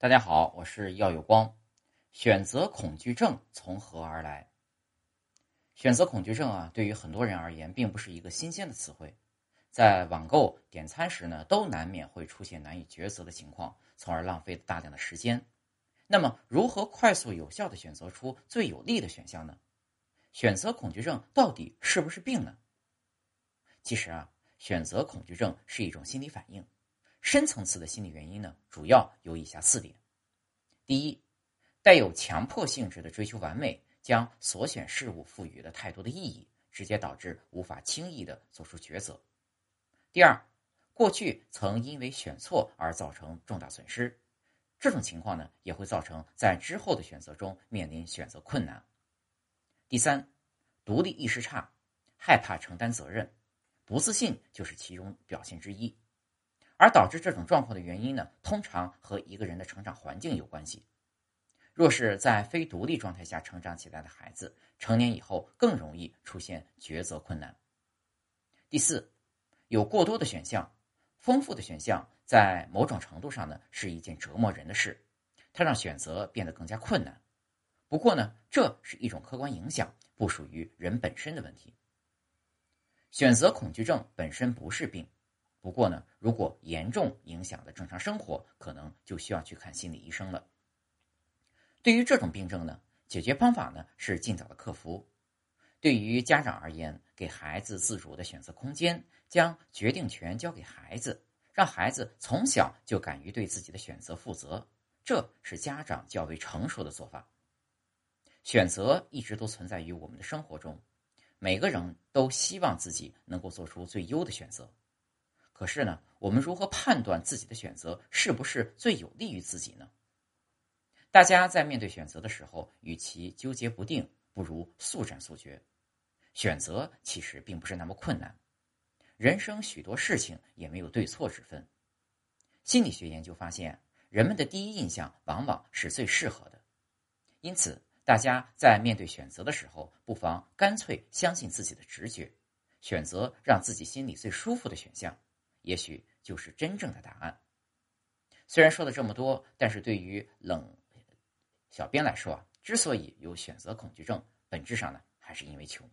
大家好，我是耀有光。选择恐惧症从何而来？选择恐惧症啊，对于很多人而言，并不是一个新鲜的词汇。在网购点餐时呢，都难免会出现难以抉择的情况，从而浪费大量的时间。那么，如何快速有效的选择出最有利的选项呢？选择恐惧症到底是不是病呢？其实啊，选择恐惧症是一种心理反应。深层次的心理原因呢，主要有以下四点：第一，带有强迫性质的追求完美，将所选事物赋予了太多的意义，直接导致无法轻易的做出抉择；第二，过去曾因为选错而造成重大损失，这种情况呢，也会造成在之后的选择中面临选择困难；第三，独立意识差，害怕承担责任，不自信就是其中表现之一。而导致这种状况的原因呢，通常和一个人的成长环境有关系。若是在非独立状态下成长起来的孩子，成年以后更容易出现抉择困难。第四，有过多的选项，丰富的选项在某种程度上呢是一件折磨人的事，它让选择变得更加困难。不过呢，这是一种客观影响，不属于人本身的问题。选择恐惧症本身不是病。不过呢，如果严重影响了正常生活，可能就需要去看心理医生了。对于这种病症呢，解决方法呢是尽早的克服。对于家长而言，给孩子自主的选择空间，将决定权交给孩子，让孩子从小就敢于对自己的选择负责，这是家长较为成熟的做法。选择一直都存在于我们的生活中，每个人都希望自己能够做出最优的选择。可是呢，我们如何判断自己的选择是不是最有利于自己呢？大家在面对选择的时候，与其纠结不定，不如速战速决。选择其实并不是那么困难，人生许多事情也没有对错之分。心理学研究发现，人们的第一印象往往是最适合的，因此大家在面对选择的时候，不妨干脆相信自己的直觉，选择让自己心里最舒服的选项。也许就是真正的答案。虽然说了这么多，但是对于冷小编来说啊，之所以有选择恐惧症，本质上呢，还是因为穷。